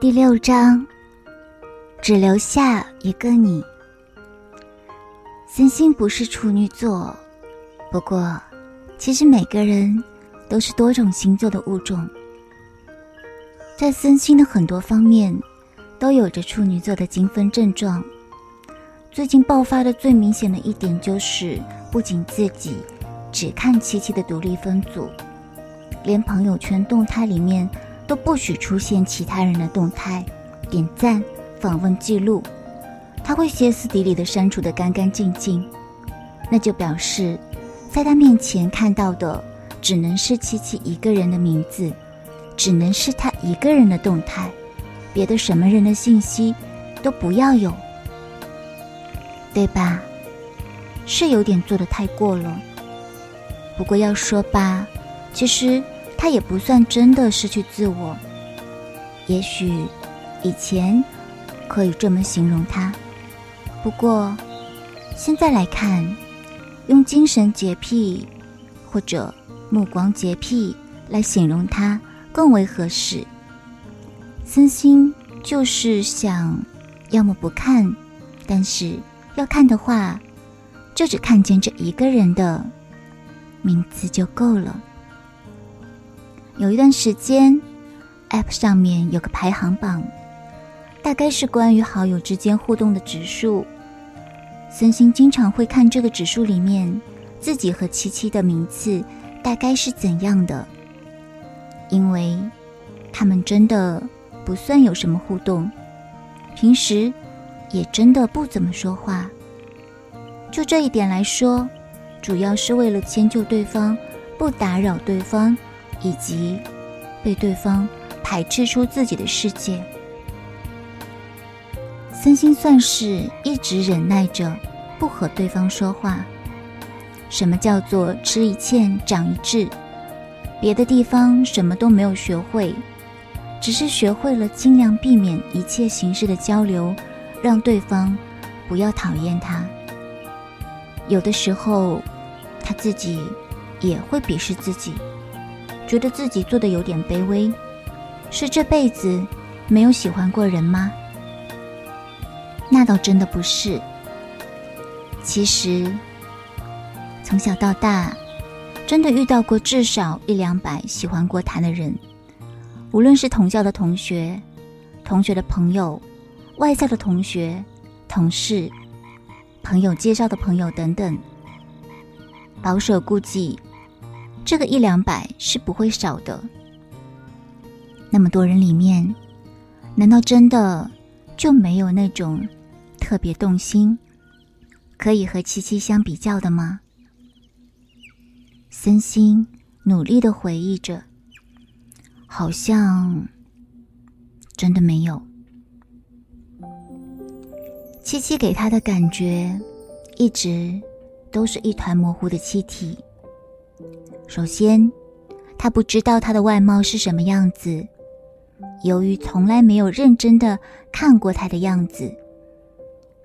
第六章，只留下一个你。森星不是处女座，不过，其实每个人都是多种星座的物种。在森星的很多方面，都有着处女座的精分症状。最近爆发的最明显的一点就是，不仅自己只看七七的独立分组，连朋友圈动态里面。都不许出现其他人的动态、点赞、访问记录，他会歇斯底里的删除的干干净净。那就表示，在他面前看到的只能是七七一个人的名字，只能是他一个人的动态，别的什么人的信息都不要有，对吧？是有点做的太过了。不过要说吧，其实。他也不算真的失去自我，也许以前可以这么形容他，不过现在来看，用精神洁癖或者目光洁癖来形容他更为合适。森星就是想，要么不看，但是要看的话，就只看见这一个人的名字就够了。有一段时间，App 上面有个排行榜，大概是关于好友之间互动的指数。森星经常会看这个指数里面自己和七七的名次大概是怎样的，因为他们真的不算有什么互动，平时也真的不怎么说话。就这一点来说，主要是为了迁就对方，不打扰对方。以及被对方排斥出自己的世界，森星算是一直忍耐着不和对方说话。什么叫做吃一堑长一智？别的地方什么都没有学会，只是学会了尽量避免一切形式的交流，让对方不要讨厌他。有的时候，他自己也会鄙视自己。觉得自己做的有点卑微，是这辈子没有喜欢过人吗？那倒真的不是。其实从小到大，真的遇到过至少一两百喜欢过他的人，无论是同校的同学、同学的朋友、外校的同学、同事、朋友介绍的朋友等等，保守估计。这个一两百是不会少的。那么多人里面，难道真的就没有那种特别动心、可以和七七相比较的吗？森心努力的回忆着，好像真的没有。七七给他的感觉，一直都是一团模糊的气体。首先，他不知道他的外貌是什么样子。由于从来没有认真的看过他的样子，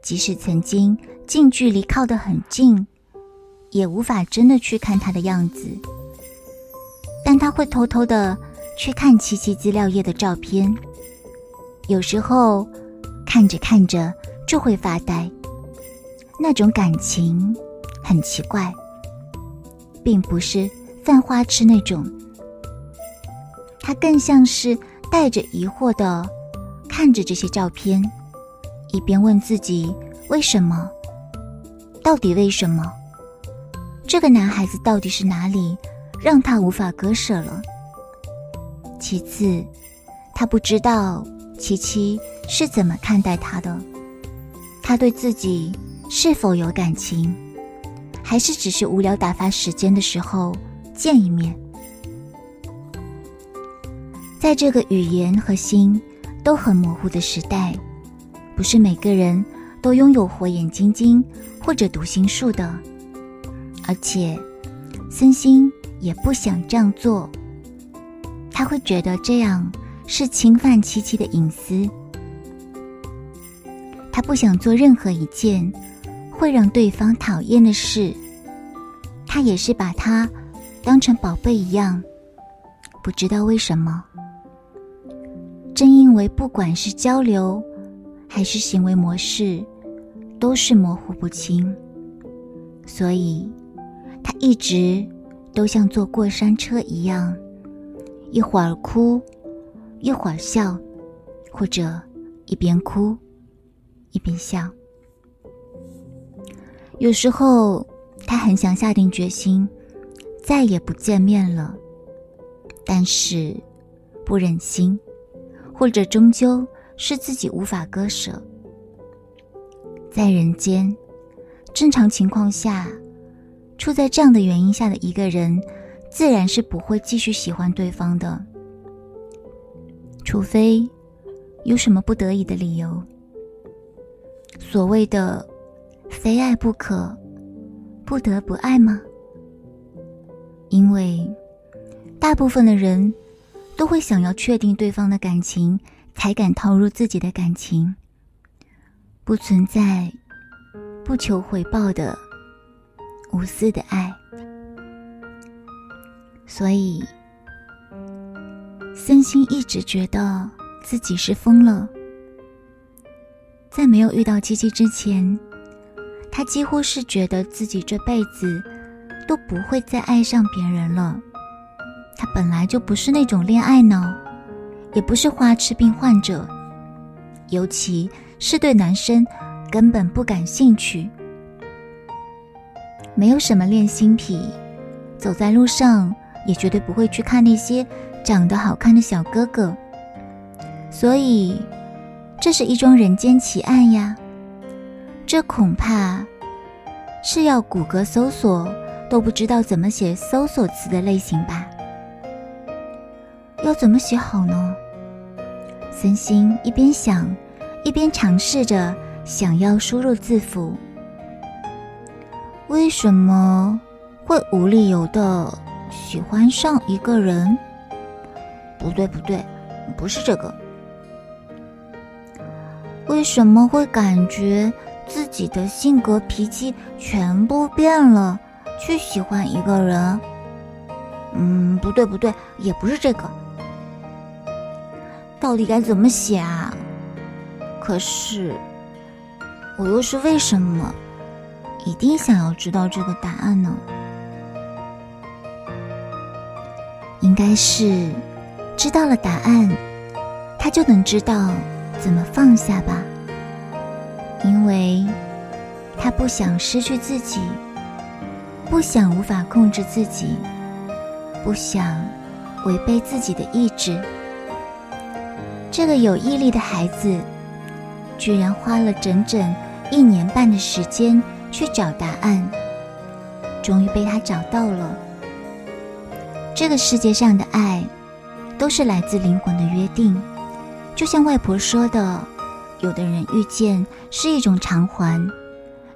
即使曾经近距离靠得很近，也无法真的去看他的样子。但他会偷偷的去看七七资料页的照片，有时候看着看着就会发呆，那种感情很奇怪。并不是犯花痴那种，他更像是带着疑惑的看着这些照片，一边问自己为什么，到底为什么，这个男孩子到底是哪里让他无法割舍了？其次，他不知道琪琪是怎么看待他的，他对自己是否有感情？还是只是无聊打发时间的时候见一面。在这个语言和心都很模糊的时代，不是每个人都拥有火眼金睛或者读心术的。而且，森心也不想这样做，他会觉得这样是侵犯七七的隐私。他不想做任何一件。会让对方讨厌的事，他也是把他当成宝贝一样，不知道为什么，正因为不管是交流还是行为模式，都是模糊不清，所以他一直都像坐过山车一样，一会儿哭，一会儿笑，或者一边哭一边笑。有时候他很想下定决心，再也不见面了，但是不忍心，或者终究是自己无法割舍。在人间，正常情况下，处在这样的原因下的一个人，自然是不会继续喜欢对方的，除非有什么不得已的理由。所谓的“非爱不可”，不得不爱吗？因为大部分的人都会想要确定对方的感情，才敢投入自己的感情。不存在不求回报的无私的爱，所以森心一直觉得自己是疯了。在没有遇到七七之前，他几乎是觉得自己这辈子都不会再爱上别人了。他本来就不是那种恋爱脑，也不是花痴病患者，尤其。是对男生根本不感兴趣，没有什么恋心癖，走在路上也绝对不会去看那些长得好看的小哥哥。所以，这是一桩人间奇案呀！这恐怕是要谷歌搜索都不知道怎么写搜索词的类型吧？要怎么写好呢？森星一边想。一边尝试着想要输入字符，为什么会无理由的喜欢上一个人？不对，不对，不是这个。为什么会感觉自己的性格脾气全部变了，去喜欢一个人？嗯，不对，不对，也不是这个。到底该怎么写啊？可是，我又是为什么一定想要知道这个答案呢？应该是知道了答案，他就能知道怎么放下吧。因为他不想失去自己，不想无法控制自己，不想违背自己的意志。这个有毅力的孩子。居然花了整整一年半的时间去找答案，终于被他找到了。这个世界上的爱，都是来自灵魂的约定。就像外婆说的，有的人遇见是一种偿还，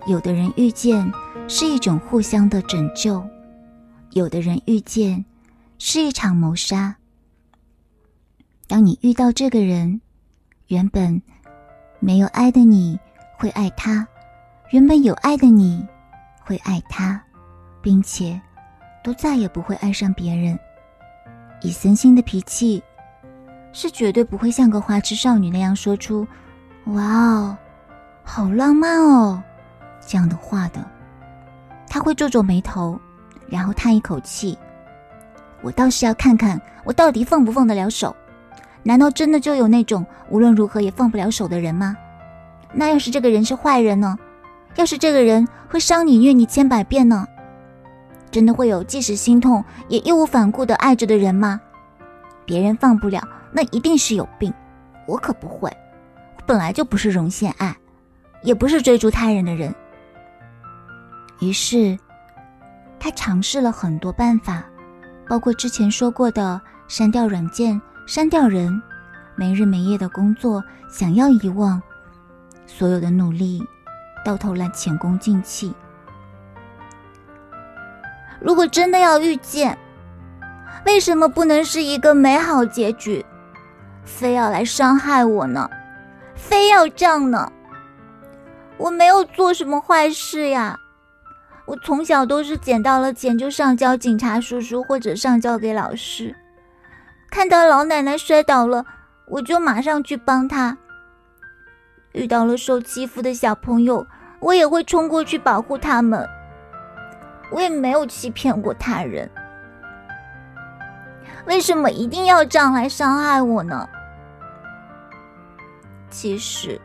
有的人遇见是一种互相的拯救，有的人遇见是一场谋杀。当你遇到这个人，原本。没有爱的你会爱他，原本有爱的你会爱他，并且都再也不会爱上别人。以森星的脾气，是绝对不会像个花痴少女那样说出“哇哦，好浪漫哦”这样的话的。他会皱皱眉头，然后叹一口气：“我倒是要看看我到底放不放得了手。”难道真的就有那种无论如何也放不了手的人吗？那要是这个人是坏人呢？要是这个人会伤你、虐你千百遍呢？真的会有即使心痛也义无反顾的爱着的人吗？别人放不了，那一定是有病。我可不会，我本来就不是容陷爱，也不是追逐他人的人。于是，他尝试了很多办法，包括之前说过的删掉软件。删掉人，没日没夜的工作，想要遗忘所有的努力，到头来前功尽弃。如果真的要遇见，为什么不能是一个美好结局？非要来伤害我呢？非要这样呢？我没有做什么坏事呀，我从小都是捡到了钱就上交警察叔叔或者上交给老师。看到老奶奶摔倒了，我就马上去帮她。遇到了受欺负的小朋友，我也会冲过去保护他们。我也没有欺骗过他人，为什么一定要这样来伤害我呢？其实，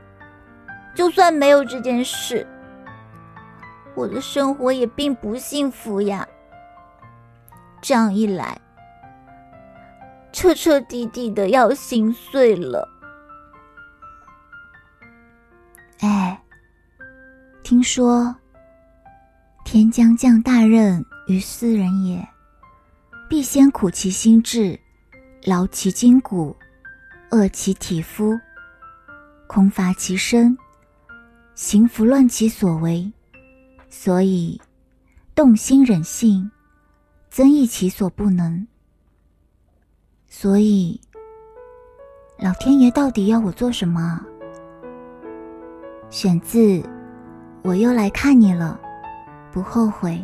就算没有这件事，我的生活也并不幸福呀。这样一来，彻彻底底的要心碎了。哎，听说天将降大任于斯人也，必先苦其心志，劳其筋骨，饿其体肤，空乏其身，行拂乱其所为，所以动心忍性，增益其所不能。所以，老天爷到底要我做什么？选自《我又来看你了》，不后悔。